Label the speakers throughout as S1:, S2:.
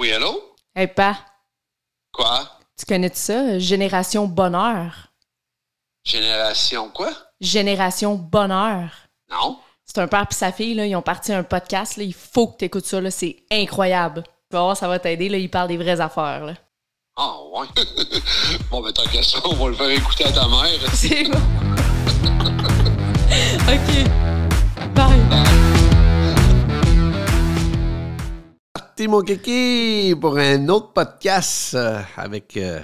S1: Oui, allô?
S2: Hey, pa,
S1: Quoi?
S2: tu connais ça? Génération Bonheur.
S1: Génération quoi?
S2: Génération Bonheur.
S1: Non?
S2: C'est un père et sa fille, là, ils ont parti un podcast. Là, il faut que tu écoutes ça. là, C'est incroyable. Tu vas voir, ça va t'aider. Ils parlent des vraies affaires. Là.
S1: Ah, ouais. bon, ben, tant qu'à ça, on va le faire écouter à ta mère.
S2: C'est bon. OK. Bye.
S3: Parti mon kiki pour un autre podcast euh, avec euh,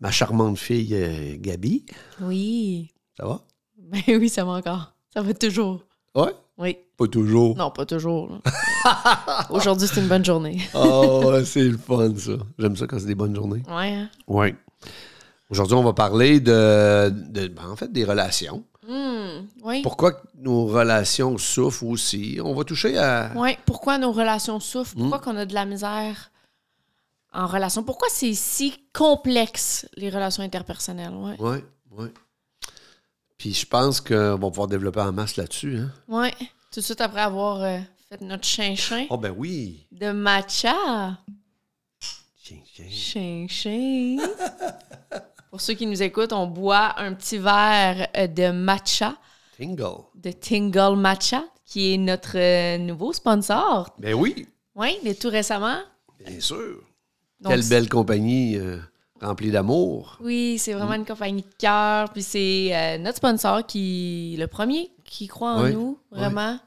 S3: ma charmante fille euh, Gabi.
S2: Oui.
S3: Ça va?
S2: Ben oui, ça va encore. Ça va toujours.
S3: Ouais?
S2: Oui.
S3: Pas toujours.
S2: Non, pas toujours. Aujourd'hui, c'est une bonne journée.
S3: Oh, ouais, c'est le fun, ça. J'aime ça quand c'est des bonnes journées.
S2: Ouais. hein?
S3: Oui. Aujourd'hui, on va parler de, de- ben, en fait, des relations.
S2: Hmm, oui.
S3: Pourquoi nos relations souffrent aussi? On va toucher à...
S2: Ouais, pourquoi nos relations souffrent?
S3: Hmm.
S2: Pourquoi qu'on a de la misère en relation? Pourquoi c'est si complexe, les relations interpersonnelles? Ouais.
S3: Oui, oui. Puis je pense qu'on va pouvoir développer en masse là-dessus. Hein?
S2: Ouais. Tout de suite après avoir euh, fait notre chinchin
S3: Oh, ben oui.
S2: de matcha.
S3: Tiens.
S2: Chinchin. Pour ceux qui nous écoutent, on boit un petit verre euh, de matcha,
S3: Tingle.
S2: de Tingle Matcha, qui est notre euh, nouveau sponsor.
S3: Ben oui,
S2: Oui, mais tout récemment.
S3: bien sûr.
S2: Donc,
S3: Quelle belle compagnie euh, remplie d'amour.
S2: Oui, c'est vraiment une compagnie de cœur. Puis c'est euh, notre sponsor qui, le premier, qui croit en
S3: Oui,
S2: nous, vraiment.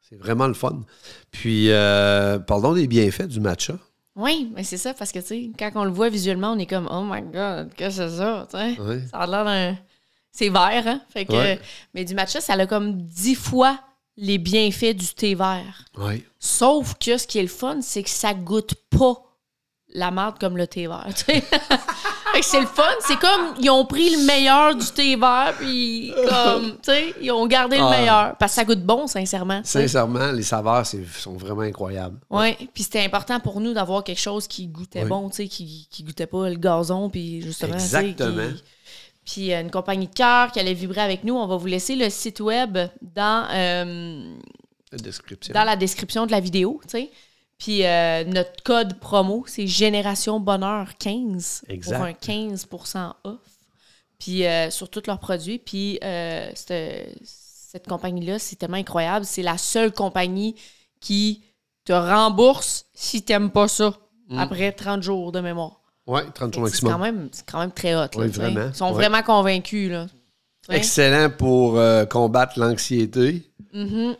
S3: C'est vraiment le fun. Puis, euh, parlons des bienfaits du matcha.
S2: Oui, mais c'est ça, parce que, tu sais, quand on le voit visuellement, on est comme, oh my God, qu'est-ce que c'est ça, tu sais? Ça a l'air d'un. C'est vert, hein? Fait que,
S3: Ouais.
S2: Mais du matcha, ça a comme dix fois les bienfaits du thé vert.
S3: Oui.
S2: Sauf que ce qui est le fun, c'est que ça goûte pas la merde comme le thé vert. c'est le fun. C'est comme ils ont pris le meilleur du thé vert, puis comme, tu sais, ils ont gardé le
S3: Ah.
S2: meilleur. Parce que ça goûte bon, sincèrement.
S3: Sincèrement, les saveurs sont vraiment incroyables.
S2: Ouais, puis c'était important pour nous d'avoir quelque chose qui goûtait
S3: Oui.
S2: bon, tu sais, qui, qui goûtait pas le gazon, puis justement.
S3: Exactement.
S2: Puis euh, une compagnie de cœur qui allait vibrer avec nous. On va vous laisser le site web dans, euh,
S3: La description.
S2: dans la description de la vidéo, tu sais. Puis euh, notre code promo, c'est Génération Bonheur 15
S3: Exact.
S2: pour un 15% off. Puis euh, sur tous leurs produits. Puis euh, cette, cette compagnie-là, c'est tellement incroyable. C'est la seule compagnie qui te rembourse si t'aimes pas ça après 30 jours de mémoire.
S3: Oui, 30 jours
S2: C'est quand,
S3: maximum.
S2: même, c'est quand même très hot.
S3: Oui, vraiment.
S2: Ils sont
S3: Ouais.
S2: vraiment convaincus. Là.
S3: Excellent pour combattre l'anxiété.
S2: Mhm.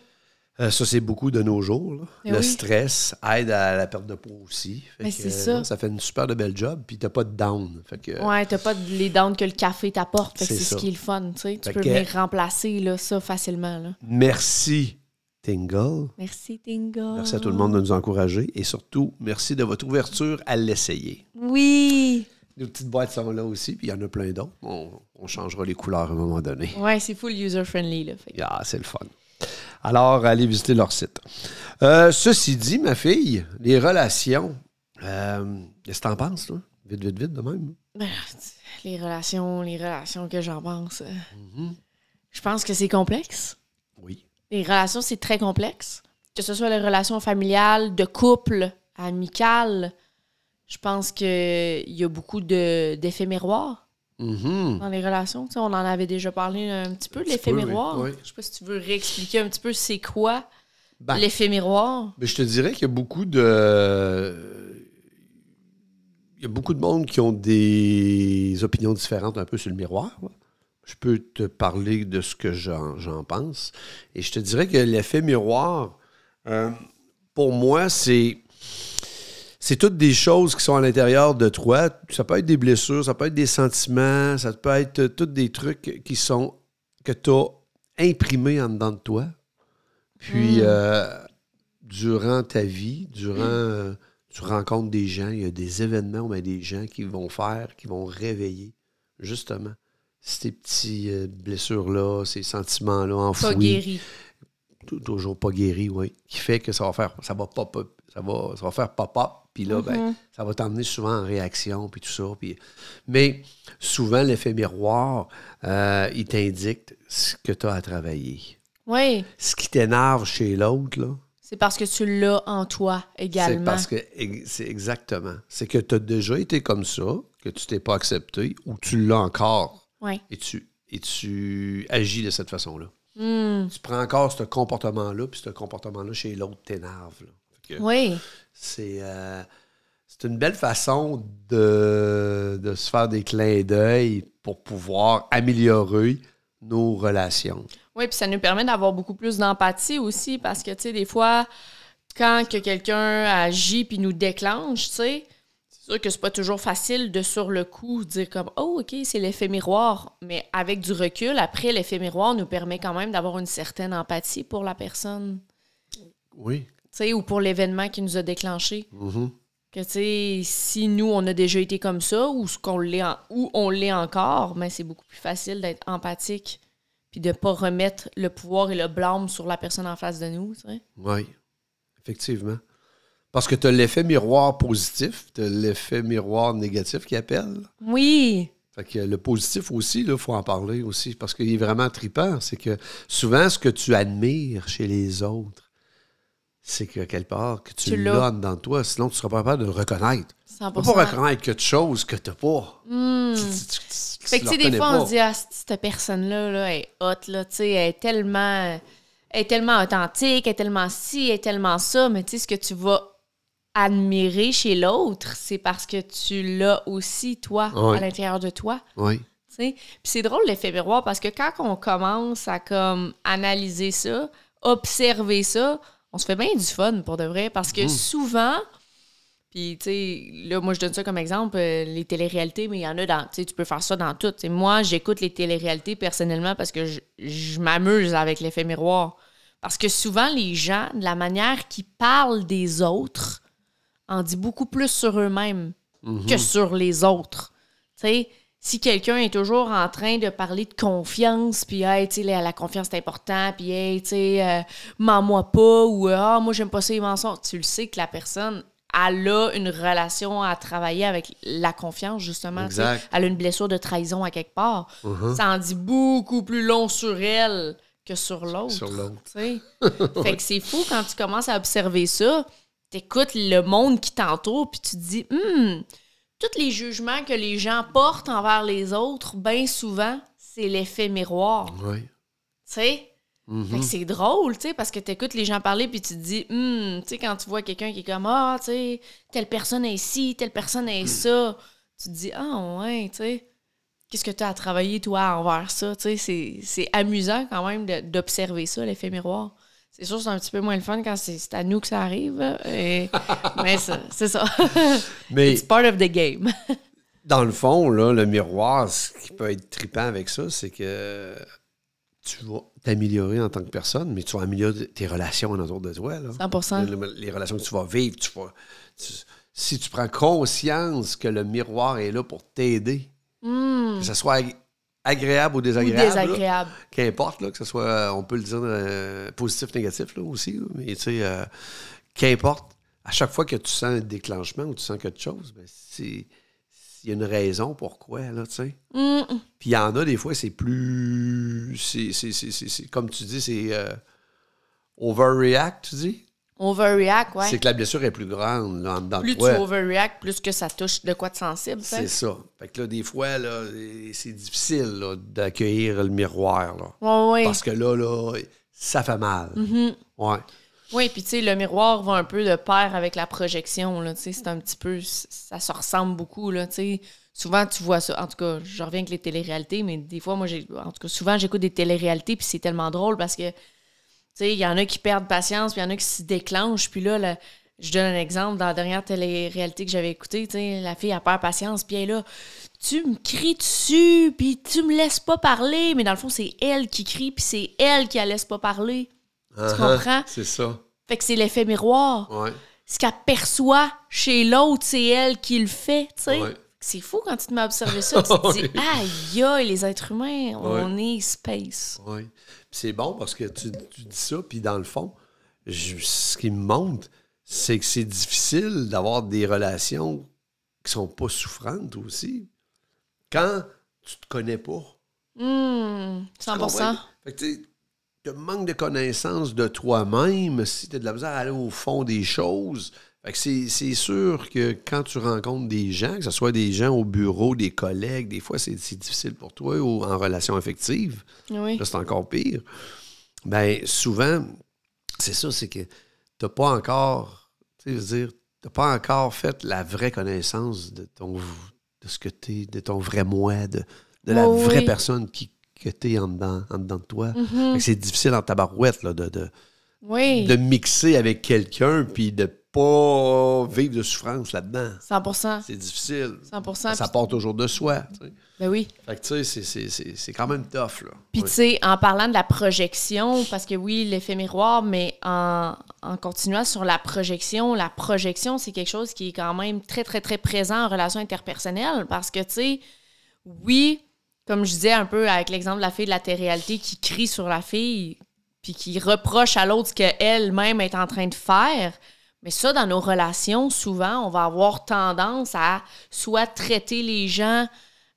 S3: Euh, ça, c'est beaucoup de nos jours. là.
S2: Mais
S3: le
S2: oui.
S3: stress aide à la perte de poids aussi. Fait
S2: Mais c'est
S3: euh,
S2: ça.
S3: non, ça fait une super de belle job. Puis t'as pas de down. Fait que,
S2: Ouais, t'as pas les downs que le café t'apporte.
S3: C'est
S2: ce qui est le fun. Tu sais. Tu
S3: Fait
S2: peux
S3: que-
S2: venir remplacer là, ça facilement. Là.
S3: Merci, Tingle.
S2: Merci, Tingle.
S3: Merci à tout le monde de nous encourager. Et surtout, merci de votre ouverture à l'essayer.
S2: Oui.
S3: Nos petites boîtes sont là aussi, puis il y en a plein d'autres. On, on changera les couleurs à un moment donné.
S2: Ouais, c'est full user-friendly.
S3: Ah, c'est le fun. Alors, allez visiter leur site. Euh, ceci dit, ma fille, les relations, euh, qu'est-ce que t'en penses, toi? Vite, vite, vite, de même.
S2: Ben, les relations, les relations que j'en pense. euh,
S3: Mhm.
S2: Je pense que c'est complexe.
S3: Oui.
S2: Les relations, c'est très complexe. Que ce soit les relations familiales, de couple, amicales. Je pense qu'il y a beaucoup de- d'effets
S3: Mhm.
S2: dans les relations. Tu sais, on en avait déjà parlé un petit peu, l'effet miroir.
S3: oui.
S2: Je sais pas si tu veux réexpliquer un petit peu c'est quoi
S3: Ben,
S2: l'effet miroir.
S3: ben, je te dirais qu'il y a beaucoup de. Il y a beaucoup de monde qui ont des opinions différentes un peu sur le miroir. Je peux te parler de ce que j'en j'en pense. Et je te dirais que l'effet miroir, euh, pour moi, c'est. C'est toutes des choses qui sont à l'intérieur de toi. Ça peut être des blessures, ça peut être des sentiments, ça peut être euh, tous des trucs qui sont que tu as imprimés en dedans de toi. Puis,
S2: Mm.
S3: euh, durant ta vie, durant. euh, tu rencontres des gens, il y a des événements a des gens qui vont faire, qui vont réveiller, justement, ces petites blessures-là, ces sentiments-là enfouis.
S2: Pas guéri.
S3: Tou- toujours pas guéri, oui. Qui fait que ça va faire, ça va pop up, ça va, ça va faire pop-up, puis là, ben,
S2: Mhm.
S3: ça va t'emmener souvent en réaction, puis tout ça. Puis... Mais souvent, l'effet miroir, euh, il t'indique ce que tu as à travailler.
S2: Oui,
S3: Ce qui t'énerve chez l'autre, là,
S2: C'est parce que tu l'as en toi
S3: C'est
S2: également.
S3: parce que c'est exactement. C'est que tu as déjà été comme ça, que tu t'es pas accepté, ou tu l'as encore
S2: Ouais.
S3: et tu, et tu agis de cette façon-là.
S2: Hmm.
S3: Tu prends encore ce comportement-là, puis ce comportement-là chez l'autre t'énerve.
S2: Oui.
S3: C'est euh, c'est une belle façon de, de se faire des clins d'œil pour pouvoir améliorer nos relations.
S2: Oui, puis ça nous permet d'avoir beaucoup plus d'empathie aussi parce que, tu sais, des fois, quand que quelqu'un agit puis nous déclenche, tu sais, c'est sûr que c'est pas toujours facile de sur le coup dire comme oh ok c'est l'effet miroir mais avec du recul après l'effet miroir nous permet quand même d'avoir une certaine empathie pour la personne
S3: Oui.
S2: tu sais ou pour l'événement qui nous a déclenché
S3: Mhm.
S2: que tu sais si nous on a déjà été comme ça ou ce qu'on l'est ou on l'est encore mais c'est beaucoup plus facile d'être empathique puis de pas remettre le pouvoir et le blâme sur la personne en face de nous
S3: Oui, effectivement. Parce que tu as l'effet miroir positif, tu as l'effet miroir négatif qui appelle.
S2: oui
S3: Fait que le positif aussi, il faut en parler aussi, parce qu'il est vraiment trippant. C'est que souvent, ce que tu admires chez les autres, c'est que quelque part, que tu,
S2: Tu l'as
S3: dans toi, sinon tu ne seras pas capable de le reconnaître. Tu
S2: 100%.
S3: peux pas reconnaître quelque chose que tu n'as pas.
S2: Hmm.
S3: Tu- tu- tu- tu
S2: Fait que, tu sais, des fois, on se dit, ah, cette personne-là, là, elle est hot, là, tu sais, elle est tellement, elle est tellement authentique, elle est tellement ci, elle est tellement ça, mais tu sais, ce que tu vas admirer chez l'autre, c'est parce que tu l'as aussi, toi, à l'intérieur de toi.
S3: Oui,
S2: tu sais? Puis c'est drôle l'effet miroir parce que quand on commence à comme analyser ça, observer ça, on se fait bien du fun pour de vrai parce que souvent, puis tu sais, là moi je donne ça comme exemple, euh, les téléréalités, mais il y en a dans, tu sais, tu peux faire ça dans tout. Tu sais, moi j'écoute les téléréalités personnellement parce que je, je m'amuse avec l'effet miroir. Parce que souvent les gens, de la manière qu'ils parlent des autres, en dit beaucoup plus sur eux-mêmes que sur les autres. Si quelqu'un est toujours en train de parler de confiance, puis hey, tu sais, la, confiance c'est important, puis hey, tu sais, euh, mens-moi pas, ou euh, ah, moi j'aime pas ça les mensonges, tu le sais que la personne, elle a une relation à travailler avec la confiance, justement.
S3: Exact.
S2: Elle a une blessure de trahison à quelque part. Ça en dit beaucoup plus long sur elle que sur l'autre.
S3: Sur l'autre.
S2: fait que c'est fou quand tu commences à observer ça, t'écoutes le monde qui t'entoure, puis tu te dis, hum, tous les jugements que les gens portent envers les autres, bien souvent, c'est l'effet miroir.
S3: oui.
S2: Tu sais?
S3: Mhm.
S2: C'est drôle, tu sais, parce que t'écoutes les gens parler puis tu te dis, hum, tu sais, quand tu vois quelqu'un qui est comme, ah, tu sais, telle personne est ci, telle personne est ça, tu te dis, ah, ouais, tu sais, qu'est-ce que tu as à travailler, toi, envers ça, tu sais, c'est- c'est amusant quand même d'observer ça, l'effet miroir. C'est sûr, c'est un petit peu moins le fun quand c'est à nous que ça arrive, et- mais ça- c'est ça.
S3: Mais
S2: It's part of the game.
S3: dans le fond, là, le miroir, ce qui peut être trippant avec ça, c'est que tu vas t'améliorer en tant que personne, mais tu vas améliorer tes relations autour de toi. Là.
S2: 100%.
S3: Les, les relations que tu vas vivre, tu vas, tu- si tu prends conscience que le miroir est là pour t'aider,
S2: Hum,
S3: que ce soit agréable ou
S2: ou
S3: désagréable, là,
S2: désagréable.
S3: qu'importe, là, que ce soit, euh, on peut le dire euh, positif, négatif là, aussi, là, mais tu sais, euh, qu'importe, à chaque fois que tu sens un déclenchement ou tu sens quelque chose, ben, c'est il y a une raison pourquoi, là, tu sais.
S2: Hum,
S3: Puis il y en a des fois, c'est plus. c'est- c'est- c'est- c'est- c'est- Comme tu dis, c'est euh, overreact, tu dis?
S2: Overreact, ouais.
S3: C'est que la blessure est plus grande là,
S2: plus tu overreact, plus que ça touche de quoi de sensible.
S3: C'est ça. Fait que là, des fois, là, c'est difficile d'accueillir le miroir. Là.
S2: Ouais, ouais.
S3: Parce que là, là, ça fait mal.
S2: Mm-hmm.
S3: Ouais.
S2: Oui, puis tu sais, le miroir va un peu de pair avec la projection, là, tu sais, c'est un petit peu, ça se ressemble beaucoup, là, tu sais. Souvent, tu vois ça, en tout cas, je reviens avec les téléréalités, mais des fois, moi, j'ai, en tout cas, souvent, j'écoute des téléréalités, puis c'est tellement drôle parce que, il y en a qui perdent patience, puis il y en a qui se déclenchent, puis là, je donne un exemple, dans la dernière télé-réalité que j'avais écoutée, tu la fille, elle perd patience, puis elle est là, tu me cries dessus, puis tu me laisses pas parler, mais dans le fond, c'est elle qui crie, puis c'est elle qui la laisse pas parler.
S3: Uh-huh.
S2: comprends?
S3: C'est ça.
S2: Fait que c'est l'effet miroir.
S3: Ouais.
S2: Ce qu'elle perçoit chez l'autre, c'est elle qui le fait, tu sais.
S3: Ouais.
S2: C'est fou quand tu te mets à observer ça. Tu te dis, aïe, aïe, les êtres humains, on est space.
S3: Oui. Puis c'est bon parce que tu, tu dis ça, puis dans le fond, je- ce qui me montre, c'est que c'est difficile d'avoir des relations qui sont pas souffrantes aussi. Quand tu te connais pas.
S2: Hum,
S3: Tu
S2: 100%.
S3: comprends? Fait que tu manques de connaissance de toi-même, si tu as de la misère à aller au fond des choses, c'est c'est sûr que quand tu rencontres des gens, que ce soit des gens au bureau, des collègues, des fois c'est difficile pour toi ou en relation affective,
S2: Oui.
S3: là c'est encore pire. Ben souvent, c'est ça, c'est que t'as pas encore, tu sais, dire, t'as pas encore fait la vraie connaissance de ton de ce que t'es, de ton vrai moi, de, de la
S2: Oui,
S3: vraie
S2: oui.
S3: personne qui, que t'es en dedans, en dedans de toi.
S2: Mhm.
S3: Que c'est difficile en tabarouette là, de, de,
S2: Oui.
S3: de mixer avec quelqu'un puis de pas vivre de souffrance là-dedans.
S2: 100
S3: C'est difficile.
S2: 100%
S3: Ça part toujours de soi. tu sais.
S2: Ben oui.
S3: Fait que tu sais, c'est- quand même tough. Là.
S2: Puis, tu sais, en parlant de la projection, parce que oui, l'effet miroir, mais en, en continuant sur la projection, la projection, c'est quelque chose qui est quand même très, très, très présent en relation interpersonnelle. Parce que, tu sais, oui, comme je disais un peu avec l'exemple de la fille de la télé-réalité qui crie sur la fille, puis qui reproche à l'autre ce qu'elle-même est en train de faire. Mais ça, dans nos relations, souvent, on va avoir tendance à soit traiter les gens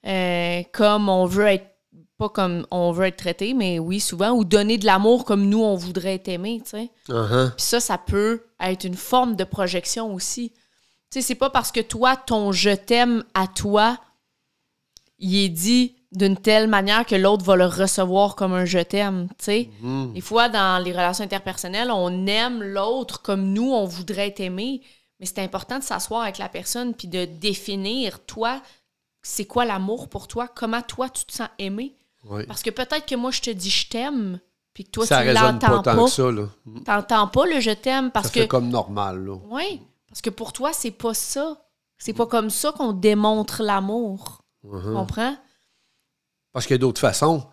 S2: euh, comme on veut être pas comme on veut être traité, mais oui, souvent, ou donner de l'amour comme nous, on voudrait être aimé, tu sais.
S3: Uh-huh.
S2: Puis ça, ça peut être une forme de projection aussi. Tu sais, c'est pas parce que toi, ton je t'aime à toi, il est dit d'une telle manière que l'autre va le recevoir comme un je t'aime, tu sais.
S3: Mhm.
S2: Des fois, dans les relations interpersonnelles, on aime l'autre comme nous, on voudrait être aimé. Mais c'est important de s'asseoir avec la personne puis de définir, toi, c'est quoi l'amour pour toi? Comment toi, tu te sens aimé? Parce que peut-être que moi, je te dis je t'aime, puis que toi,
S3: ça
S2: tu
S3: pas
S2: l'entends
S3: tant
S2: pas.
S3: que ça. Là.
S2: T'entends pas le je t'aime parce
S3: ça
S2: que.
S3: fait comme normal. Là.
S2: Oui, parce que pour toi, c'est pas ça. C'est pas comme ça qu'on démontre l'amour. Tu comprends?
S3: Parce qu'il y a d'autres façons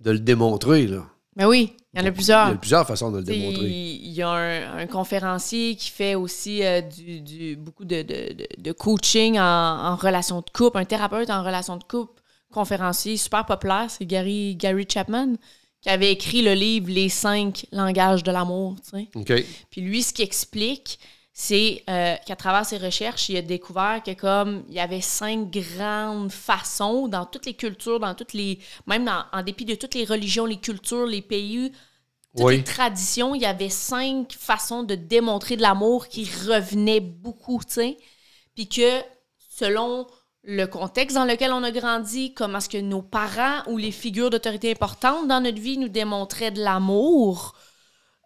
S3: de le démontrer. Là.
S2: Mais oui, il y en a
S3: Il y
S2: plusieurs.
S3: a plusieurs façons de le
S2: T'sais,
S3: démontrer.
S2: Il y a un, un conférencier qui fait aussi euh, du, du- beaucoup de, de- de- de coaching en, en relation de couple, un thérapeute en relation de couple, conférencier super populaire, c'est Gary, Gary Chapman, qui avait écrit le livre Les cinq langages de l'amour. tu sais.
S3: OK.
S2: Puis lui, ce qu'il explique, c'est euh, qu'à travers ses recherches, il a découvert que comme il y avait cinq grandes façons dans toutes les cultures, dans toutes les. même dans- en dépit de toutes les religions, les cultures, les pays, toutes
S3: Oui.
S2: les traditions, il y avait cinq façons de démontrer de l'amour qui revenaient beaucoup, tu sais. Puis que selon le contexte dans lequel on a grandi, comment est-ce que nos parents ou les figures d'autorité importantes dans notre vie nous démontraient de l'amour,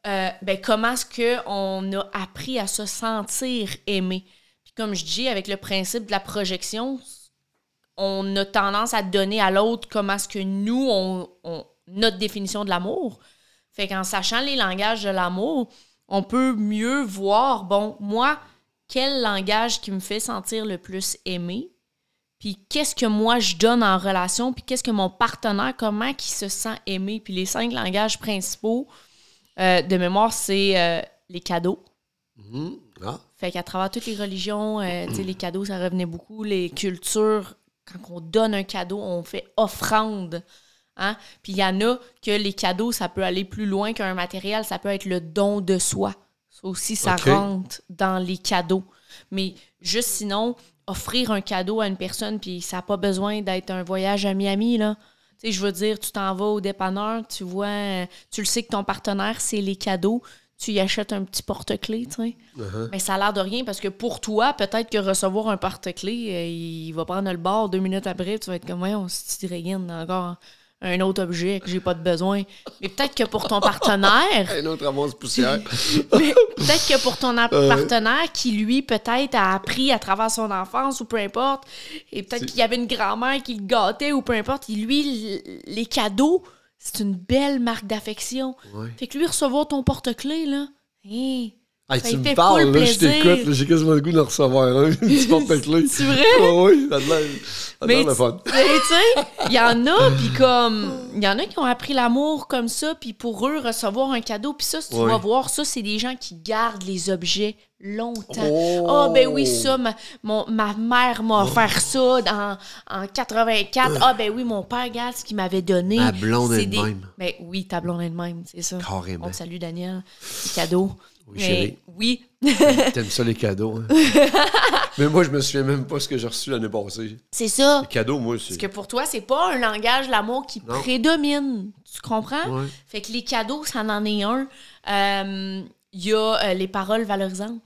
S2: euh, ben comment est-ce qu'on a appris à se sentir aimé? Puis comme je dis, avec le principe de la projection, on a tendance à donner à l'autre comment est-ce que nous, on, notre définition de l'amour. Fait qu'en sachant les langages de l'amour, on peut mieux voir, bon, moi, quel langage qui me fait sentir le plus aimé, puis qu'est-ce que moi je donne en relation, puis qu'est-ce que mon partenaire, comment qui se sent aimé? Puis les cinq langages principaux euh, de mémoire, c'est euh, les cadeaux.
S3: Mhm. Ah.
S2: Fait qu'à travers toutes les religions, euh, les cadeaux, ça revenait beaucoup. Les cultures, quand on donne un cadeau, on fait offrande. Hein? Puis il y en a que les cadeaux, ça peut aller plus loin qu'un matériel, ça peut être le don de soi. Ça aussi, ça rentre dans les cadeaux. Mais juste sinon, offrir un cadeau à une personne, puis ça n'a pas besoin d'être un voyage à Miami, là. Sais, je veux dire, tu t'en vas au dépanneur, tu vois, tu le sais que ton partenaire, c'est les cadeaux, tu y achètes un petit porte-clés, tu sais.
S3: Uh-huh.
S2: Mais ça a l'air de rien parce que pour toi, peut-être que recevoir un porte-clés, euh, il va prendre le bord deux minutes après, tu vas être comme, voyons, si tu encore un autre objet que j'ai pas de besoin. Mais peut-être que pour ton partenaire,
S3: Un autre ramasse poussière.
S2: mais peut-être que pour ton partenaire qui, lui, peut-être a appris à travers son enfance ou peu importe, et peut-être qu'il y avait une grand-mère qui le gâtait ou peu importe, et lui, les cadeaux, c'est une belle marque d'affection.
S3: Ouais.
S2: Fait que lui, recevoir ton porte-clés, là, hein,
S3: Hey, tu me parles, là, je t'écoute, j'ai quasiment le goût d'en recevoir un. Un petit porte-clés.
S2: c'est vrai?
S3: Oh, oui, ça a l'air le
S2: tu
S3: fun.
S2: tu sais, il y en a, puis comme, il y en a qui ont appris l'amour comme ça, puis pour eux, recevoir un cadeau, puis ça, si tu vas voir, ça, c'est des gens qui gardent les objets longtemps.
S3: Oh!
S2: Ah, ben oui, ça, ma, mon- ma mère m'a offert ça dans, en 84. Ah, ben oui, mon père, regarde ce qu'il m'avait donné.
S3: Ma blonde est de
S2: des-
S3: même.
S2: Ben oui, ta blonde est de même, c'est ça.
S3: Carrément.
S2: On te salue, Daniel. Cadeau.
S3: Oui,
S2: Mais
S3: chérie.
S2: oui.
S3: T'aimes ça les cadeaux, hein? Mais moi, je me souviens même pas ce que j'ai reçu l'année passée.
S2: C'est ça.
S3: Les cadeaux, moi, c'est.
S2: Parce que pour toi, c'est pas un langage l'amour qui
S3: Non.
S2: prédomine. Tu comprends?
S3: Ouais.
S2: Fait que les cadeaux, ça en est un. Euh, Il y a euh, les paroles valorisantes.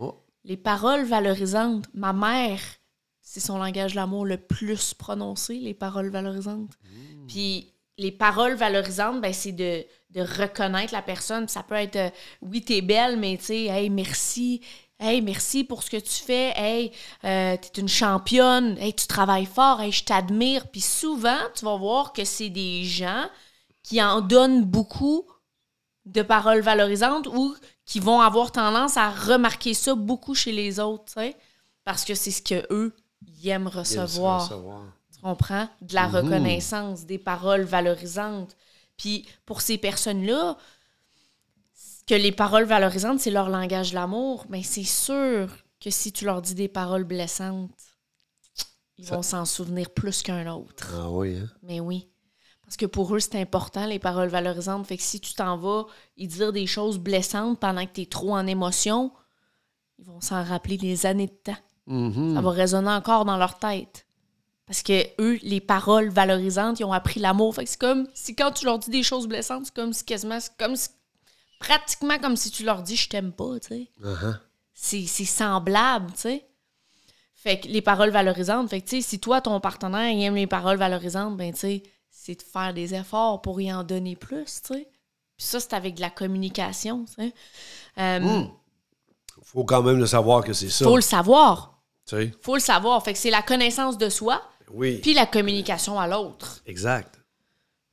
S3: Oh.
S2: Les paroles valorisantes. Ma mère, c'est son langage l'amour le plus prononcé, les paroles valorisantes. Puis les paroles valorisantes, ben, c'est de, de reconnaître la personne. Ça peut être, euh, oui, t'es belle, mais tu sais, hey, merci. Hey, merci pour ce que tu fais. Hey, euh, t'es une championne. Hey, tu travailles fort. Hey, je t'admire. Puis souvent, tu vas voir que c'est des gens qui en donnent beaucoup de paroles valorisantes ou qui vont avoir tendance à remarquer ça beaucoup chez les autres, tu sais, parce que c'est ce que eux ils aiment recevoir. Tu comprends? De la reconnaissance, des paroles valorisantes. Puis pour ces personnes-là, que les paroles valorisantes, c'est leur langage de l'amour, mais c'est sûr que si tu leur dis des paroles blessantes, ils
S3: Ça-
S2: vont s'en souvenir plus qu'un autre.
S3: Ah oui, hein?
S2: Mais oui. Parce que pour eux, c'est important, les paroles valorisantes. Fait que si tu t'en vas y dire des choses blessantes pendant que tu es trop en émotion, ils vont s'en rappeler des années de temps.
S3: Mhm.
S2: Ça va résonner encore dans leur tête. Parce que eux, les paroles valorisantes, ils ont appris l'amour. Fait que c'est comme si quand tu leur dis des choses blessantes, c'est comme si quasiment, c'est comme si- pratiquement comme si tu leur dis je t'aime pas, tu sais.
S3: Uh-huh.
S2: C'est c'est semblable, tu sais. Fait que les paroles valorisantes, fait que tu sais, si toi, ton partenaire, il aime les paroles valorisantes, ben tu sais, c'est de faire des efforts pour y en donner plus, tu sais. Puis ça, c'est avec de la communication, tu sais. Euh,
S3: Hmm. Faut quand même le savoir que c'est ça.
S2: Faut le savoir.
S3: Tu sais?
S2: Faut le savoir. Fait que c'est la connaissance de soi,
S3: Oui.
S2: puis la communication à l'autre.
S3: Exact.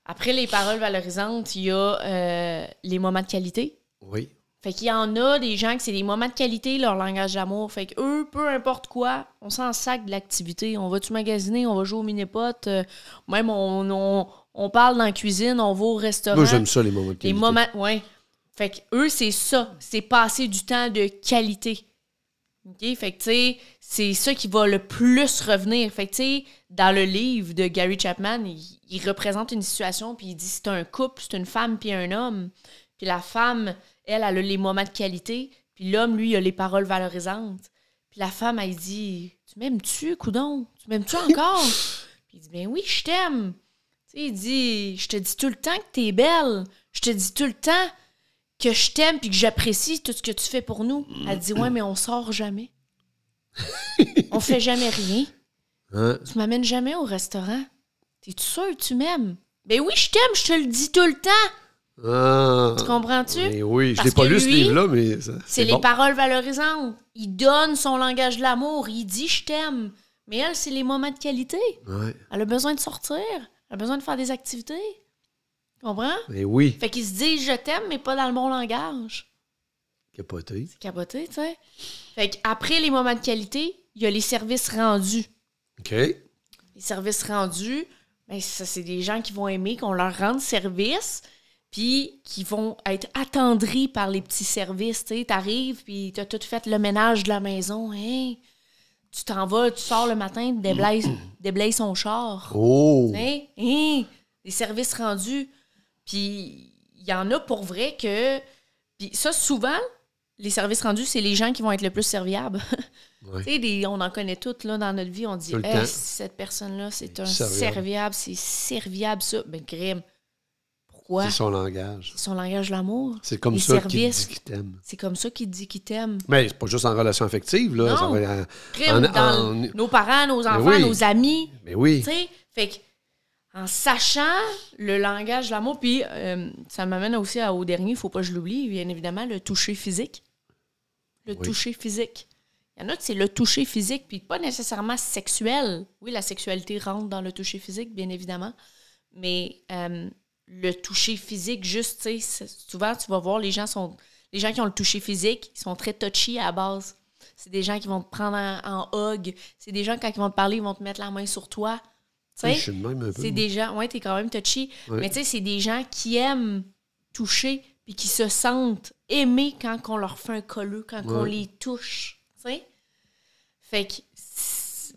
S2: Après les paroles valorisantes, il y a euh, les moments de qualité.
S3: Oui.
S2: Fait qu'il y en a des gens que c'est des moments de qualité, leur langage d'amour. Fait que eux, peu importe quoi, on s'en sac de l'activité. On va-tu magasiner, on va jouer au mini-pot, euh, même on, on, on parle dans la cuisine, on va au restaurant.
S3: Moi, j'aime ça, les moments de
S2: Les
S3: qualité.
S2: moments, ouais. Fait que eux, c'est ça. C'est passer du temps de qualité. OK? Fait que, tu sais, c'est ça qui va le plus revenir. Fait que, tu sais, dans le livre de Gary Chapman, il, représente une situation, puis il dit c'est un couple, c'est une femme puis un homme. Puis la femme, elle, elle a les moments de qualité, puis l'homme, lui, il a les paroles valorisantes. Puis la femme, elle dit Tu m'aimes-tu, coudon? Tu m'aimes-tu encore Puis il dit Ben oui, je t'aime. Tu sais, il dit Je te dis tout le temps que t'es belle. Je te dis tout le temps que je t'aime puis que j'apprécie tout ce que tu fais pour nous. Elle dit Ouais, mais on sort jamais. on fait jamais rien.
S3: Hein?
S2: Tu m'amènes jamais au restaurant. T'es-tu sûr tu m'aimes? Ben oui, je t'aime, je te le dis tout le temps.
S3: Ah.
S2: Tu comprends-tu?
S3: Mais oui, je l'ai pas lu, ce livre-là, mais
S2: C'est les paroles valorisantes. Il donne son langage de l'amour. Il dit je t'aime. Mais elle, c'est les moments de qualité.
S3: Ouais.
S2: Elle a besoin de sortir. Elle a besoin de faire des activités. Comprends?
S3: Mais oui,
S2: Fait qu'ils se disent je t'aime, mais pas dans le bon langage.
S3: capoté.
S2: C'est capoté, tu sais. Fait qu'après les moments de qualité, il y a les services rendus.
S3: OK.
S2: Les services rendus, ben ça, c'est des gens qui vont aimer qu'on leur rende service, puis qui vont être attendris par les petits services. Tu sais, t'arrives, puis t'as tout fait le ménage de la maison. Hein? Tu t'en vas, tu sors le matin, déblaye, déblaye son char.
S3: Oh!
S2: Sais, hein? Des services rendus. Puis il y en a pour vrai que. Puis ça, souvent, les services rendus, c'est les gens qui vont être le plus serviables.
S3: Ouais.
S2: Tu sais, des- on en connaît toutes là, dans notre vie. On dit, Hey, cette personne-là, c'est un
S3: Serviable.
S2: serviable, c'est serviable, ça. Ben, crème. Pourquoi?
S3: C'est son langage.
S2: C'est son langage de l'amour.
S3: C'est comme ça qu'il dit qu'il t'aime.
S2: C'est comme ça qu'il dit qu'il t'aime.
S3: Mais c'est pas juste en relation affective, là.
S2: Non.
S3: Ça va être en-
S2: Crème
S3: En-
S2: dans
S3: en-
S2: nos parents, nos enfants,
S3: oui.
S2: nos amis.
S3: Mais oui.
S2: Tu sais, fait que, en sachant le langage de l'amour, puis euh, ça m'amène aussi au dernier, il faut pas que je l'oublie, bien évidemment, le toucher physique. Le
S3: Oui.
S2: toucher physique. Il y en a c'est le toucher physique, puis pas nécessairement sexuel. Oui, la sexualité rentre dans le toucher physique, bien évidemment, mais euh, le toucher physique, juste, tu sais, c'est- souvent, tu vas voir, les gens sont... Les gens qui ont le toucher physique, ils sont très touchy à la base. C'est des gens qui vont te prendre en, en hug. C'est des gens, quand ils vont te parler, ils vont te mettre la main sur toi. Tu
S3: Oui,
S2: sais,
S3: je suis de même un peu.
S2: c'est des gens, ouais, t'es quand même touchy,
S3: Ouais.
S2: mais tu sais, c'est des gens qui aiment toucher puis qui se sentent aimés quand on leur fait un colleux, quand on les touche, tu sais. Fait que,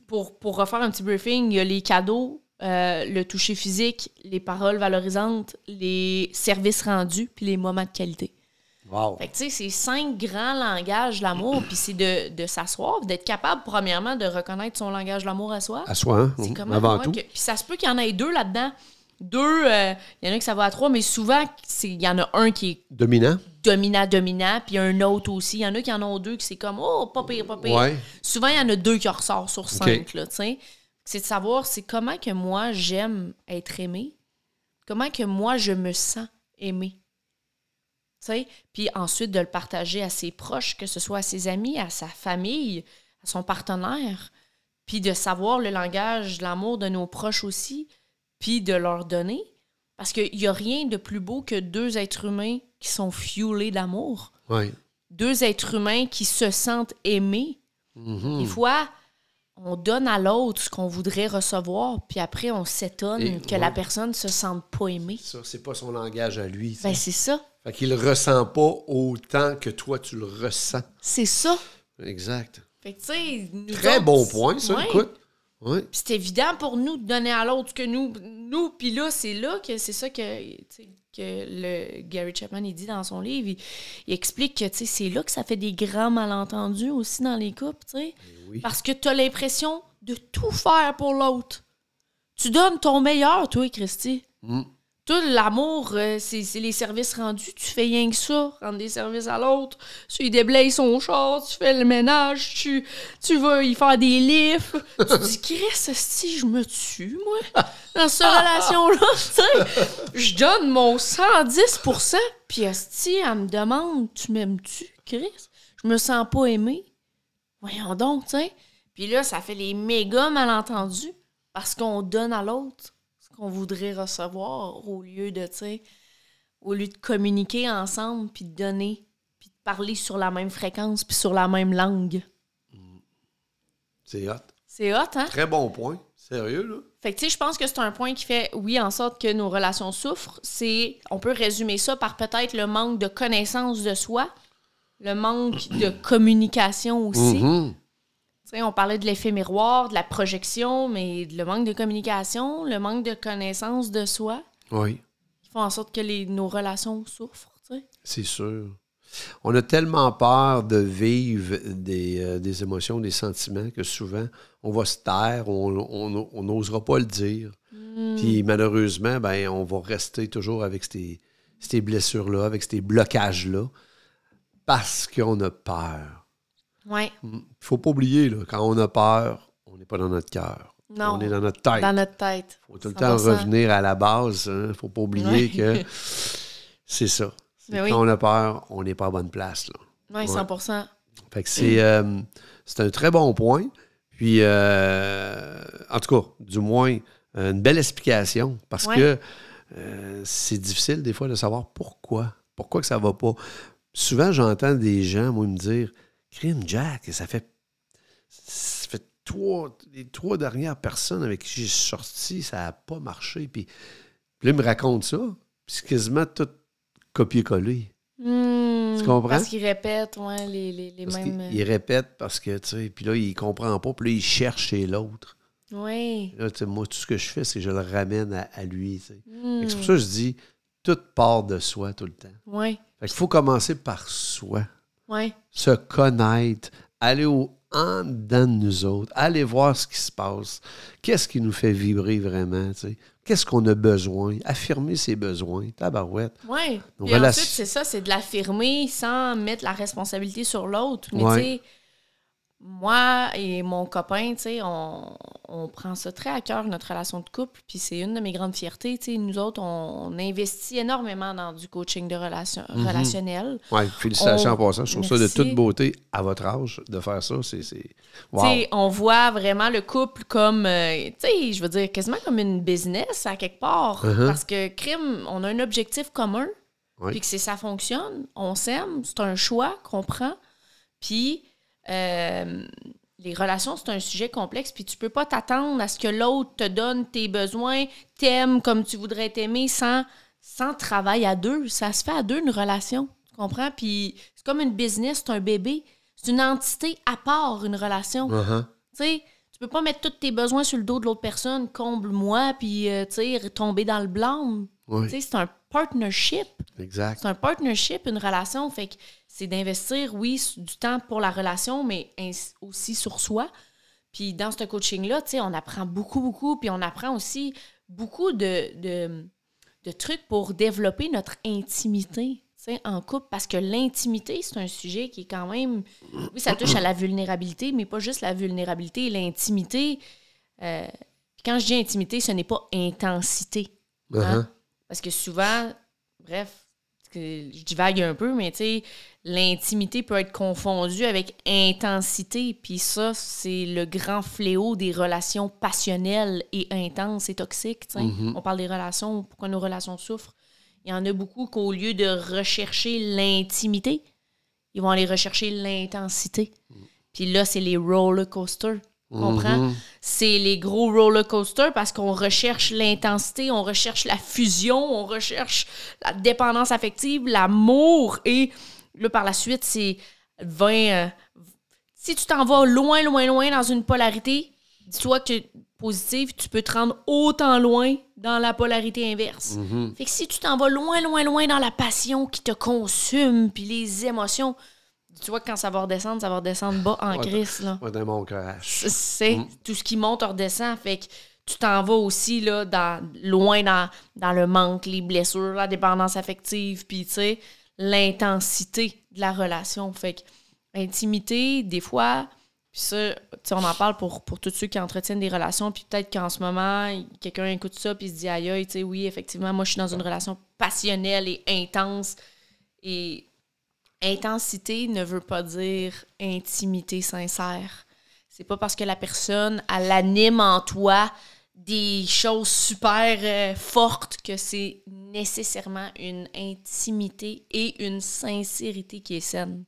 S2: pour, pour refaire un petit briefing, il y a les cadeaux, euh, le toucher physique, les paroles valorisantes, les services rendus puis les moments de qualité.
S3: Wow.
S2: Fait que, tu sais, c'est cinq grands langages de l'amour, puis c'est de, de s'asseoir, d'être capable, premièrement, de reconnaître son langage de l'amour à soi.
S3: À soi, hein,
S2: C'est
S3: avant tout.
S2: que- puis ça se peut qu'il y en ait deux là-dedans. Deux, euh, il y en a qui ça va à trois, mais souvent, il y en a un qui est
S3: Dominant?
S2: dominant-dominant, puis un autre aussi. Il y en a qui en ont deux qui c'est comme, oh, pas pire, pas pire.
S3: Ouais.
S2: Souvent, il y en a deux qui en ressortent sur cinq, là, tu sais. C'est de savoir, c'est comment que moi, j'aime être aimé, comment que moi, je me sens aimé? Puis ensuite de le partager à ses proches, que ce soit à ses amis, à sa famille, à son partenaire, puis de savoir le langage de l'amour de nos proches aussi, puis de leur donner. Parce qu'il n'y a rien de plus beau que deux êtres humains qui sont fuelés d'amour,
S3: Oui.
S2: deux êtres humains qui se sentent aimés.
S3: Mhm.
S2: Des fois, on donne à l'autre ce qu'on voudrait recevoir, puis après, on s'étonne que
S3: ouais.
S2: la personne ne se sente pas aimée.
S3: Ça, c'est pas son langage à lui. ça.
S2: Ben, c'est ça.
S3: Fait qu'il le ressent pas autant que toi, tu le ressens.
S2: C'est ça.
S3: Exact.
S2: Fait que, tu sais, nous
S3: Très
S2: autres,
S3: bon point, ça,
S2: ouais.
S3: écoute. Oui.
S2: C'est évident pour nous de donner à l'autre que nous. Nous, puis là, c'est là que c'est ça que, que le Gary Chapman il dit dans son livre. Il, il explique que c'est là que ça fait des grands malentendus aussi dans les couples. tu sais.
S3: oui.
S2: Parce que tu as l'impression de tout faire pour l'autre. Tu donnes ton meilleur, toi, Christy.
S3: Mm.
S2: Toi, l'amour, euh, c'est les services rendus. Tu fais rien que ça, rendre des services à l'autre. Tu déblayes son char, tu fais le ménage, tu, tu vas y faire des lifts. tu te dis, Chris, si je me tue, moi, dans cette relation-là, tu. Je donne mon 110% puis Esti, elle me demande, tu m'aimes-tu, Chris? Je me sens pas aimée. Voyons donc, tu sais. Puis là, ça fait les méga malentendus parce qu'on donne à l'autre qu'on voudrait recevoir au lieu de, au lieu de communiquer ensemble, puis de donner, puis de parler sur la même fréquence, puis sur la même langue.
S3: C'est hot.
S2: C'est hot, hein?
S3: Très bon point. Sérieux, là?
S2: Fait que, tu sais, je pense que c'est un point qui fait, oui, en sorte que nos relations souffrent. C'est, on peut résumer ça par peut-être le manque de connaissance de soi, le manque de communication aussi.
S3: Mhm.
S2: Tu on parlait de l'effet miroir, de la projection, mais le manque de communication, le manque de connaissance de soi,
S3: Oui,
S2: qui font en sorte que les, nos relations souffrent,
S3: c'est sûr. On a tellement peur de vivre des, euh, des émotions, des sentiments, que souvent, on va se taire, on on- on n'osera pas le dire. Puis malheureusement, ben, on va rester toujours avec ces, ces blessures-là, avec ces blocages-là, parce qu'on a peur.
S2: Ouais.
S3: Il faut pas oublier, là, quand on a peur, on n'est pas dans notre cœur.
S2: Non.
S3: On est dans notre tête.
S2: Dans notre tête.
S3: faut tout le temps
S2: 100%.
S3: revenir à la base. Il ne faut pas oublier
S2: Ouais.
S3: que c'est ça.
S2: Mais
S3: quand
S2: oui.
S3: on a peur, on n'est pas à bonne place. Là.
S2: Oui, 100%
S3: Fait que c'est, euh, c'est un très bon point. Puis, euh, en tout cas, du moins, une belle explication parce
S2: Ouais.
S3: que euh, c'est difficile des fois de savoir pourquoi. Pourquoi que ça va pas. Souvent, j'entends des gens, moi, me dire Crime Jack, ça fait. Ça fait trois, les trois dernières personnes avec qui j'ai sorti, ça n'a pas marché. Puis, puis là, ils me racontent ça. Puis c'est quasiment tout copier-coller. Tu comprends?
S2: Parce qu'ils répètent, ouais, les, les, les
S3: Parce
S2: mêmes.
S3: qu'il il répète parce que, tu sais, puis là, il comprend pas, puis là, il cherche chez l'autre.
S2: Oui.
S3: Là, tu sais, moi, tout ce que je fais, c'est que je le ramène à, à lui, tu sais.
S2: Hmm.
S3: C'est pour ça que je dis, tout part de soi tout le temps.
S2: Oui.
S3: Fait qu'il faut commencer par soi. Se connaître, aller au en dedans de nous autres, aller voir ce qui se passe. Qu'est-ce qui nous fait vibrer vraiment, tu sais? Qu'est-ce qu'on a besoin? Affirmer ses besoins. Tabarouette.
S2: Oui. Ensuite, c'est ça, c'est de l'affirmer sans mettre la responsabilité sur l'autre. Mais
S3: Ouais.
S2: tu sais, moi et mon copain, tu sais, on, on prend ça très à cœur, notre relation de couple. Puis c'est une de mes grandes fiertés. Tu sais, nous autres, on, on investit énormément dans du coaching de relation,
S3: Mhm.
S2: relationnel.
S3: Ouais, félicitations
S2: On-
S3: en passant. Je trouve ça de toute beauté à votre âge de faire ça. C'est. Wow.
S2: Tu sais, on voit vraiment le couple comme, euh, tu sais, je veux dire, quasiment comme une business à quelque part.
S3: Uh-huh.
S2: Parce que crime, on a un objectif commun. Puis que c'est ça fonctionne. On s'aime. C'est un choix qu'on prend. Puis euh, les relations, c'est un sujet complexe. Puis tu peux pas t'attendre à ce que l'autre te donne tes besoins, t'aime comme tu voudrais t'aimer sans, sans travail à deux. Ça se fait à deux, une relation. Tu comprends? Puis c'est comme une business, c'est un bébé. C'est une entité à part, une relation.
S3: Uh-huh.
S2: Tu sais, tu peux pas mettre tous tes besoins sur le dos de l'autre personne, comble-moi, puis, euh, tu sais, tomber dans le blâme.
S3: Oui,
S2: C'est un partnership.
S3: exact.
S2: C'est un partnership, une relation. Fait que c'est d'investir, oui, du temps pour la relation, mais aussi sur soi. Puis dans ce coaching-là, on apprend beaucoup, beaucoup. Puis on apprend aussi beaucoup de, de, de trucs pour développer notre intimité en couple. Parce que l'intimité, c'est un sujet qui est quand même. Oui, ça touche à la vulnérabilité, mais pas juste la vulnérabilité. L'intimité. euh, quand je dis intimité, ce n'est pas intensité. Hein?
S3: Uh-huh.
S2: Parce que souvent, bref, je divague un peu, mais tu sais, l'intimité peut être confondue avec intensité. Puis ça, c'est le grand fléau des relations passionnelles et intenses et toxiques.
S3: Mm-hmm.
S2: On parle des relations, pourquoi nos relations souffrent? Il y en a beaucoup qu'au lieu de rechercher l'intimité, ils vont aller rechercher l'intensité. Puis là, c'est les roller coasters. Comprends?
S3: Mhm.
S2: C'est les gros roller coasters parce qu'on recherche l'intensité, on recherche la fusion, on recherche la dépendance affective, l'amour. Et là, par la suite, c'est 20. euh, si tu t'en vas loin, loin, loin dans une polarité, dis-toi que tu es positive, tu peux te rendre autant loin dans la polarité inverse. Fait que si tu t'en vas loin, loin, loin dans la passion qui te consume, puis les émotions, dis-toi que quand ça va redescendre, ça va redescendre bas en crise, là.
S3: Dans mon crash.
S2: C'est tout ce qui monte redescend. Fait que tu t'en vas aussi là, dans, loin dans, dans le manque, les blessures, la dépendance affective, puis tu sais, l'intensité de la relation. Fait que intimité, des fois, puis ça, tu sais, on en parle pour, pour tous ceux qui entretiennent des relations, puis peut-être qu'en ce moment, quelqu'un écoute ça, puis se dit aïe, aïe, tu sais, oui, effectivement, moi, je suis dans une relation passionnelle et intense. Et intensité ne veut pas dire intimité sincère. C'est pas parce que la personne, elle anime en toi des choses super euh, fortes que c'est nécessairement une intimité et une sincérité qui est saine.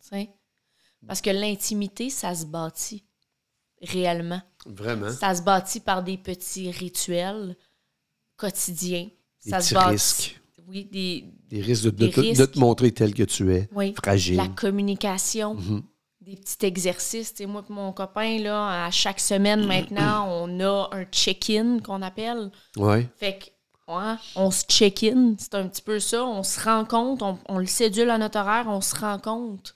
S2: Sais? Parce que l'intimité, ça se bâtit réellement.
S3: Vraiment.
S2: Ça se bâtit par des petits rituels quotidiens.
S3: Des
S2: ça se bâtit.
S3: risques.
S2: Oui, des,
S3: Des risques de,
S2: Des
S3: te- de
S2: risques.
S3: te montrer tel que tu es.
S2: Oui.
S3: Fragile.
S2: La communication,
S3: Mhm.
S2: des petits exercices. Moi et mon copain, là, à chaque semaine maintenant, on a un check-in qu'on appelle.
S3: Ouais.
S2: Fait que, ouais, on se check-in, c'est un petit peu ça. On se rend compte, on, on le sédule à notre horaire, on se rend compte.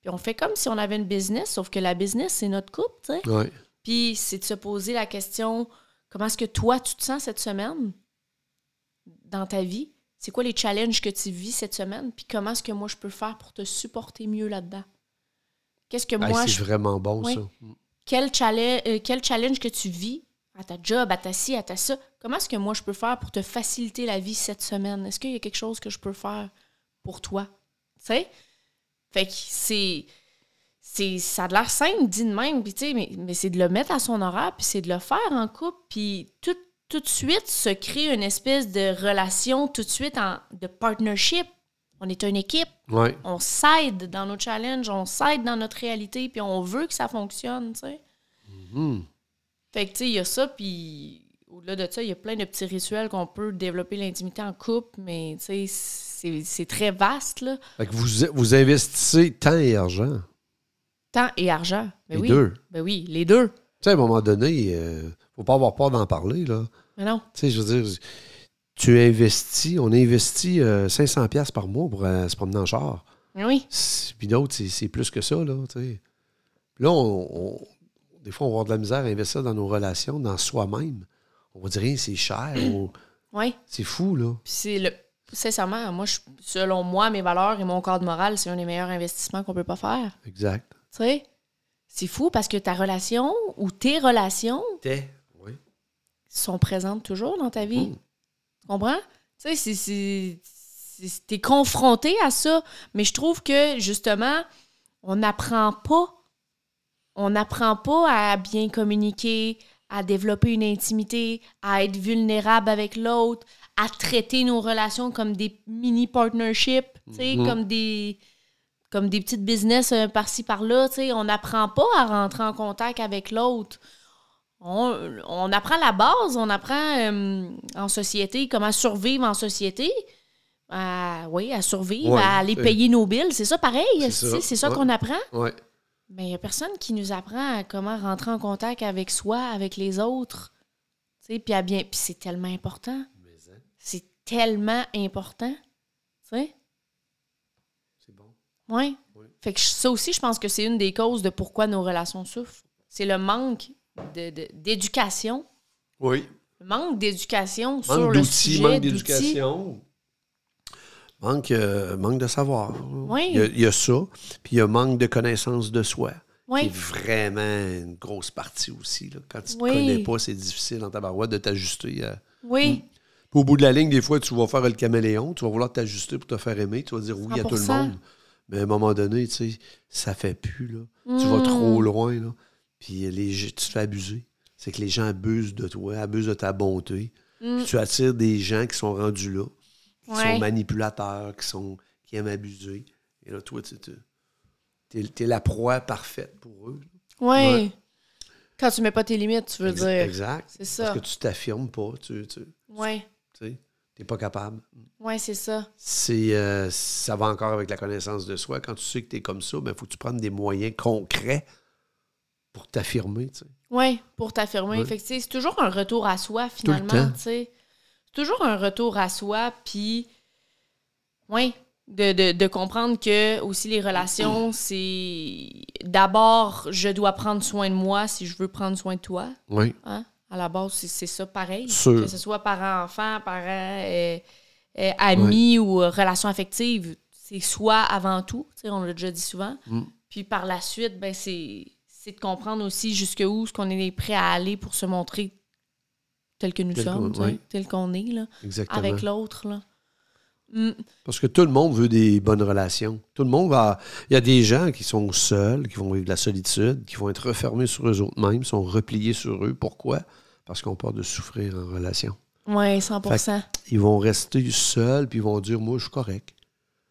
S2: Puis on fait comme si on avait une business, sauf que la business, c'est notre couple, tu sais.
S3: Ouais.
S2: Puis c'est de se poser la question comment est-ce que toi, tu te sens cette semaine dans ta vie? C'est quoi les challenges que tu vis cette semaine? Puis comment est-ce que moi, je peux faire pour te supporter mieux là-dedans? Qu'est-ce que
S3: Hey,
S2: moi,
S3: c'est
S2: je
S3: vraiment bon,
S2: Oui.
S3: ça.
S2: quel challenge, euh, quel challenge que tu vis? À ta job, à ta ci, à ta ça, comment est-ce que moi je peux faire pour te faciliter la vie cette semaine? Est-ce qu'il y a quelque chose que je peux faire pour toi? Tu sais? Fait que c'est. c'est ça a l'air simple, dit de même, sais, mais, mais c'est de le mettre à son horaire, puis c'est de le faire en couple, puis tout, tout de suite se crée une espèce de relation, tout de suite en, de partnership. On est une équipe
S3: Ouais.
S2: on s'aide dans nos challenges, on s'aide dans notre réalité, puis on veut que ça fonctionne, tu sais.
S3: Mhm.
S2: Fait que, tu sais, il y a ça, puis au-delà de ça, il y a plein de petits rituels qu'on peut développer l'intimité en couple, mais, tu sais, c'est- c'est très vaste, là.
S3: Fait que vous, vous investissez temps et argent.
S2: Temps et argent. Ben
S3: Les
S2: oui.
S3: deux.
S2: Ben oui, les deux.
S3: Tu sais, à un moment donné, euh, faut pas avoir peur d'en parler, là.
S2: Mais non.
S3: Tu sais, je veux dire, tu investis, on investit euh, 500$ piastres par mois pour euh, se promener en char.
S2: Oui.
S3: Puis d'autres, c'est- plus que ça, là, tu sais. Puis là, on, on- des fois, on va avoir de la misère à investir dans nos relations, dans soi-même. On va dire, rien, c'est cher. on-
S2: Oui.
S3: C'est fou, là.
S2: Puis c'est le. Sincèrement, moi, je- selon moi, mes valeurs et mon cadre moral, c'est un des meilleurs investissements qu'on peut pas faire.
S3: Exact.
S2: Tu sais? C'est fou parce que ta relation ou tes relations
S3: T'es.
S2: Sont présentes toujours dans ta vie. Tu comprends? Tu sais, c'est- c'est- c'est- t'es confronté à ça, mais je trouve que, justement, on n'apprend pas. On n'apprend pas à bien communiquer, à développer une intimité, à être vulnérable avec l'autre, à traiter nos relations comme des mini-partnerships, tu sais,
S3: Mhm.
S2: comme des comme des petites business euh, par-ci par-là, tu sais, on n'apprend pas à rentrer en contact avec l'autre. On, on apprend la base, on apprend euh, en société comment survivre en société. À, oui, à survivre,
S3: Ouais,
S2: à aller
S3: c'est-
S2: payer nos billes. C'est ça pareil,
S3: C'est ça,
S2: c'est ça
S3: ouais.
S2: qu'on apprend?
S3: Ouais.
S2: Mais il n'y a personne qui nous apprend à comment rentrer en contact avec soi, avec les autres. Puis bien. C'est tellement important. c'est tellement important.
S3: C'est bon.
S2: Ouais.
S3: Oui.
S2: Fait que ça aussi, je pense que c'est une des causes de pourquoi nos relations souffrent. C'est le manque d'éducation.
S3: Oui.
S2: manque d'éducation sur le sujet
S3: manque
S2: d'outils.
S3: d'éducation. Manque, euh, manque de savoir.
S2: Oui.
S3: Il, y a, il y a ça. Puis il y a manque de connaissance de soi.
S2: Oui.
S3: Qui est vraiment une grosse partie aussi. là. Quand tu ne te connais pas, c'est difficile dans ta barouette de t'ajuster. à-
S2: Oui.
S3: Puis au bout de la ligne, des fois, tu vas faire le caméléon, tu vas vouloir t'ajuster pour te faire aimer, tu vas dire oui à tout le
S2: 100%.
S3: monde. Mais à un moment donné, tu sais, ça fait plus, là. Tu vas trop loin, là. Puis les, tu te fais abuser. C'est que les gens abusent de toi, abusent de ta bonté. Puis tu attires des gens qui sont rendus là, qui
S2: Mm. Ouais.
S3: sont manipulateurs, qui, sont, qui aiment abuser. Et là, toi, tu es, la proie parfaite pour eux.
S2: Oui.
S3: Ouais.
S2: Quand tu mets pas tes limites, tu veux dire.
S3: Exact.
S2: C'est ça.
S3: Parce que tu t'affirmes pas, tu tu,
S2: Oui.
S3: tu n'es pas capable.
S2: Oui, c'est ça.
S3: c'est euh, ça va encore avec la connaissance de soi. Quand tu sais que tu es comme ça, il ben, faut que tu prennes des moyens concrets pour t'affirmer. tu sais.
S2: Oui, pour t'affirmer.
S3: Ouais.
S2: Fait que, c'est toujours un retour à soi,
S3: le
S2: finalement. tu sais. C'est toujours un retour à soi, puis, oui, de, de, de comprendre que aussi les relations, c'est d'abord, je dois prendre soin de moi si je veux prendre soin de toi.
S3: Oui.
S2: Hein? À la base, c'est- c'est ça pareil.
S3: Sûr.
S2: Que ce soit parent-enfant, parent, euh, euh, ami ou euh, relation affective, c'est soi avant tout. Tu sais, on l'a déjà dit souvent.
S3: Mm.
S2: Puis par la suite, ben, c'est c'est de comprendre aussi jusqu'où ce qu'on est prêt à aller pour se montrer tel que nous
S3: Tel
S2: sommes,
S3: oui.
S2: tel qu'on est, là,
S3: Exactement.
S2: avec l'autre. là. Mm.
S3: Parce que tout le monde veut des bonnes relations. Tout le monde va. Il y a des gens qui sont seuls, qui vont vivre de la solitude, qui vont être refermés sur eux mêmes, sont repliés sur eux. Pourquoi? Parce qu'on peur de souffrir en relation.
S2: Ouais, 100
S3: Fait Ils vont rester seuls, puis ils vont dire Moi, je suis correct.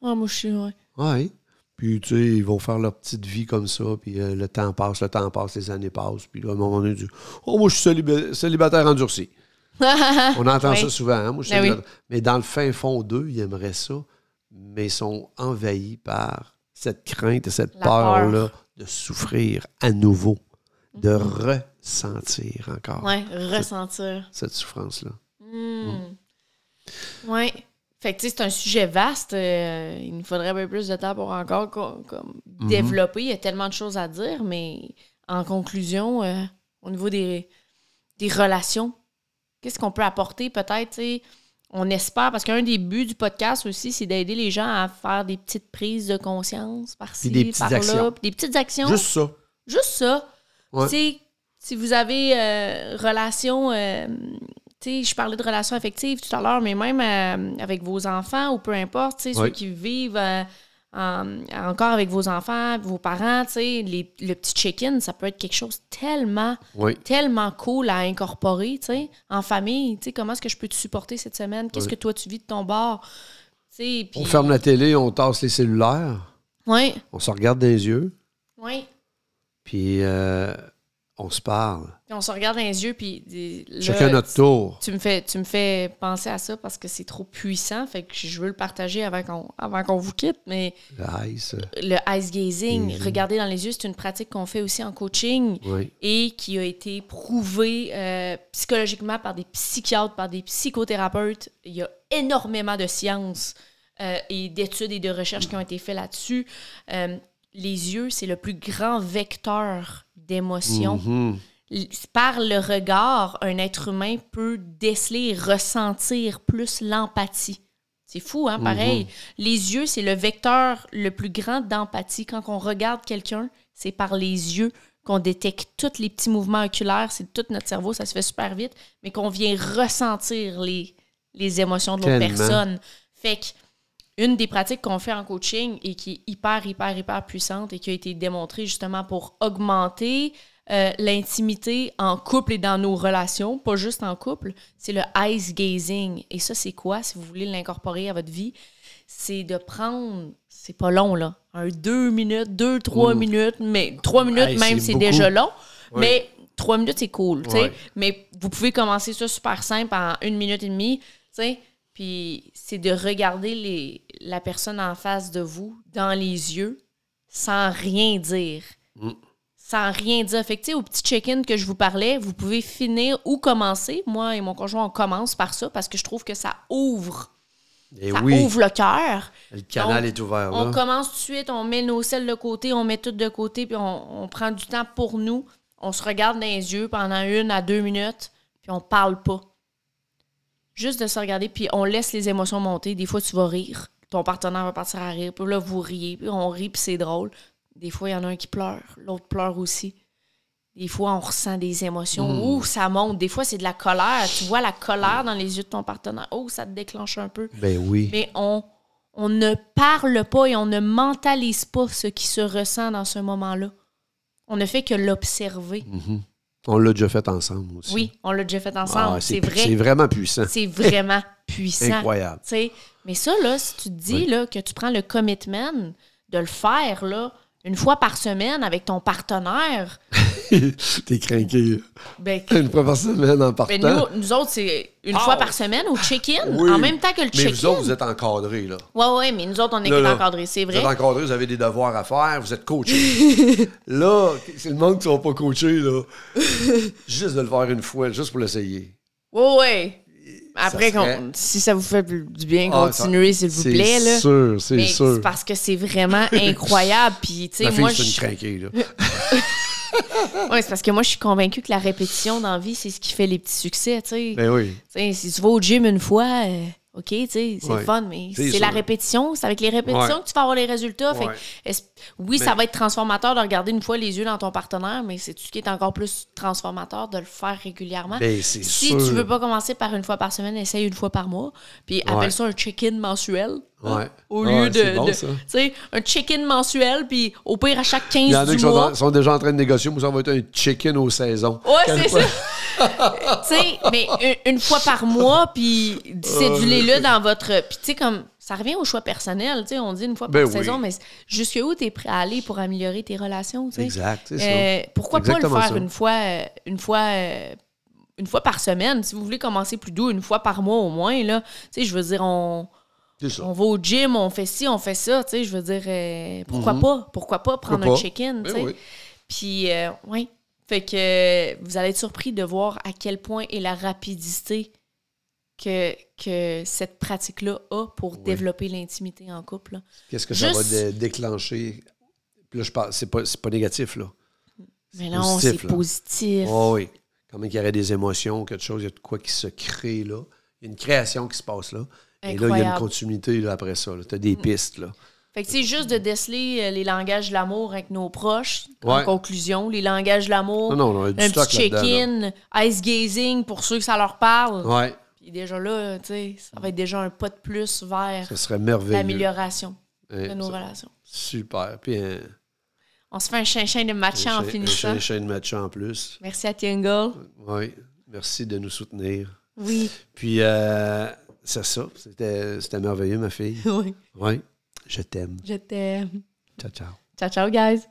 S2: Ouais, moi, je suis. Ouais.
S3: Ouais. Puis, tu sais, ils vont faire leur petite vie comme ça, puis euh, le temps passe, le temps passe, les années passent, puis là, à un moment donné, disent Oh, moi, je suis célib- célibataire endurci. On entend
S2: Oui.
S3: ça souvent, hein? Moi, je suis
S2: Ben oui.
S3: Mais dans le fin fond d'eux, ils aimeraient ça, mais ils sont envahis par cette crainte et cette peur-là de souffrir à nouveau, de ressentir encore
S2: ouais, ressentir.
S3: cette souffrance-là.
S2: Hmm. Ouais. Fait que, tu sais, c'est un sujet vaste. euh, il nous faudrait un peu plus de temps pour encore co- comme,
S3: Mhm.
S2: développer. Il y a tellement de choses à dire, mais en conclusion, euh, au niveau des, des relations, qu'est-ce qu'on peut apporter peut-être? On espère, parce qu'un des buts du podcast aussi, c'est d'aider les gens à faire des petites prises de conscience par-ci, par-là. des petites actions.
S3: Juste ça.
S2: Juste ça.
S3: Ouais.
S2: Tu sais, si vous avez euh, relation, euh, sais, je parlais de relations affectives tout à l'heure, mais même euh, avec vos enfants ou peu importe, tu sais, ceux qui vivent euh, en- encore avec vos enfants, vos parents, tu sais, les- le petit check-in, ça peut être quelque chose tellement,
S3: Oui.
S2: tellement cool à incorporer, tu sais, en famille. Tu sais, comment est-ce que je peux te supporter cette semaine? Qu'est-ce que toi, tu vis de ton bord?
S3: On ferme la télé, on tasse les cellulaires,
S2: Oui,
S3: on se regarde dans les yeux,
S2: oui.
S3: puis euh, on se parle.
S2: On se regarde dans les yeux, puis... là,
S3: Chacun notre tour.
S2: Tu me fais, tu me fais penser à ça parce que c'est trop puissant. Fait que je veux le partager avant qu'on, avant qu'on vous quitte. Mais
S3: Ice.
S2: le ice gazing,
S3: Gazing.
S2: regarder dans les yeux, c'est une pratique qu'on fait aussi en coaching
S3: Oui.
S2: et qui a été prouvée euh, psychologiquement par des psychiatres, par des psychothérapeutes. Il y a énormément de sciences euh, et d'études et de recherches qui ont été faites là-dessus. Euh, les yeux, c'est le plus grand vecteur d'émotions
S3: Mhm.
S2: l- par le regard, un être humain peut déceler et ressentir plus l'empathie. C'est fou, hein, pareil. Les yeux, c'est le vecteur le plus grand d'empathie. Quand on regarde quelqu'un, c'est par les yeux qu'on détecte tous les petits mouvements oculaires. C'est tout notre cerveau, ça se fait super vite, mais qu'on vient ressentir les, les émotions de l'autre personne. Fait que une des pratiques qu'on fait en coaching et qui est hyper, hyper, hyper puissante et qui a été démontrée justement pour augmenter euh, l'intimité en couple et dans nos relations, pas juste en couple, c'est le ice gazing. Et ça, c'est quoi, si vous voulez l'incorporer à votre vie? C'est de prendre, c'est pas long, là, un deux minutes, deux, trois minutes, mais trois minutes
S3: Hey,
S2: même,
S3: c'est
S2: déjà long.
S3: Ouais.
S2: Mais trois minutes, c'est cool.
S3: Ouais.
S2: Mais vous pouvez commencer ça super simple en une minute et demie, tu sais. Puis c'est de regarder les, la personne en face de vous dans les yeux sans rien dire.
S3: Mm.
S2: sans rien dire. Fait que, au petit check-in que je vous parlais, vous pouvez finir ou commencer. Moi et mon conjoint, on commence par ça parce que je trouve que ça ouvre.
S3: Et
S2: ça
S3: oui,
S2: ouvre le cœur.
S3: le canal est ouvert
S2: On commence tout de suite, on met nos selles de côté, on met tout de côté, puis on, on prend du temps pour nous. On se regarde dans les yeux pendant une à deux minutes, puis on parle pas. Juste de se regarder, puis on laisse les émotions monter. Des fois, tu vas rire. Ton partenaire va partir à rire. Puis là, vous riez, puis on rit, puis c'est drôle. Des fois, il y en a un qui pleure, l'autre pleure aussi. Des fois, on ressent des émotions. Ouh, ça monte. Des fois, c'est de la colère. Tu vois la colère dans les yeux de ton partenaire. Oh, ça te déclenche un peu
S3: Ben oui.
S2: mais on, on ne parle pas et on ne mentalise pas ce qui se ressent dans ce moment-là. On ne fait que l'observer.
S3: On l'a déjà fait ensemble aussi.
S2: Oui, on l'a déjà fait
S3: Ah,
S2: ensemble. c'est
S3: C'est
S2: vrai.
S3: vraiment puissant.
S2: C'est vraiment puissant.
S3: Incroyable.
S2: Mais ça, là, si tu te dis là, que tu prends le commitment de le faire là, une fois par semaine avec ton partenaire,
S3: T'es craqué.
S2: ben,
S3: Une fois par semaine en
S2: ben,
S3: partant.
S2: nous, nous autres, c'est une
S3: Ah!
S2: fois par semaine au check-in,
S3: Oui.
S2: en même temps que le
S3: Mais vous
S2: check-in.
S3: autres, vous êtes encadrés, là.
S2: Ouais, ouais, mais nous autres, on est
S3: Là, là,
S2: encadrés, c'est
S3: Vous
S2: vrai.
S3: êtes encadrés, vous avez des devoirs à faire, vous êtes coachés. là, c'est le monde qui ne sont pas coachés, là. Juste de le faire une fois, juste pour l'essayer.
S2: Ouais, ouais. Après,
S3: Ça serait-
S2: qu'on- si ça vous fait du bien,
S3: Ah,
S2: continuez, s'il vous
S3: C'est
S2: plaît. Là.
S3: sûr, c'est
S2: Mais
S3: sûr.
S2: c'est parce que c'est vraiment incroyable. Puis, tu sais, moi,
S3: c'est une
S2: je...
S3: craquée, là.
S2: ouais, c'est parce que moi, je suis convaincue que la répétition dans la vie, c'est ce qui fait les petits succès, tu sais.
S3: Ben oui.
S2: Si tu vas au gym une fois, euh, OK, tu sais, c'est
S3: Ouais.
S2: fun, mais
S3: C'est
S2: c'est la répétition. C'est avec les répétitions
S3: Ouais.
S2: que tu vas avoir les résultats.
S3: Ouais.
S2: Oui,
S3: Mais-
S2: ça va être transformateur de regarder une fois les yeux dans ton partenaire, mais c'est ce qui est encore plus transformateur de le faire régulièrement.
S3: Ben,
S2: Si
S3: sûr.
S2: tu veux pas commencer par une fois par semaine, essaye une fois par mois. Puis appelle ça un check-in mensuel. hein,
S3: Ouais.
S2: Au
S3: Ouais,
S2: lieu de.
S3: c'est bon,
S2: de-
S3: ça.
S2: tu sais, un check-in mensuel, puis au pire à chaque 15
S3: Il y en a
S2: du
S3: qui sont, déjà en train de négocier. Moi, ça va être un chicken aux saisons.
S2: Ouais, c'est ça. tu sais, mais une, une fois par mois, puis cédulez-le dans votre. Puis tu sais, comme. Ça revient au choix personnel, tu sais. On dit une fois par
S3: Ben oui.
S2: saison, mais jusqu'où tu es prêt à aller pour améliorer tes relations, tu sais?
S3: Exact, c'est ça.
S2: Euh, pourquoi pas le faire
S3: ça.
S2: une fois, euh, une fois, euh, une fois par semaine? Si vous voulez commencer plus doux, une fois par mois au moins, là. Tu sais, je veux dire, on, on va au gym, on fait ci, on fait ça, tu sais. Je veux dire, euh, pourquoi pas? Pourquoi pas prendre
S3: Mhm. Pourquoi
S2: un check-in,
S3: Ben
S2: tu sais?
S3: oui.
S2: Puis, euh, oui. Fait que euh, vous allez être surpris de voir à quel point est la rapidité que, que cette pratique-là a pour développer l'intimité en couple.
S3: Qu'est-ce que ça va dé- déclencher? Puis là, je parle, c'est pas, c'est pas négatif, là.
S2: Mais non, c'est positif.
S3: Oh oui. Quand même qu'il y aurait des émotions, quelque chose, il y a de quoi qui se crée là. Il y a une création qui se passe là. Et là, il y a une
S2: Incroyable. Mm.
S3: continuité là, après ça. Tu as des pistes. Là.
S2: Fait que c'est juste de déceler euh, les langages de l'amour avec nos proches. En conclusion, les langages de l'amour. Un petit check-in, ice gazing pour ceux que ça leur parle.
S3: Ouais,
S2: Puis déjà là, tu sais, ça va être déjà un pas de plus vers l'amélioration de nos
S3: ça-
S2: relations.
S3: Super. Puis un,
S2: On se fait un chien de match en
S3: un,
S2: finissant.
S3: un chaîne match en plus.
S2: Merci à Tingle.
S3: Oui. Merci de nous soutenir.
S2: Oui.
S3: Puis, euh, c'est ça. C'était c'était merveilleux, ma fille.
S2: Oui.
S3: Oui. Je t'aime.
S2: Je t'aime.
S3: Ciao, ciao.
S2: Ciao, ciao, guys.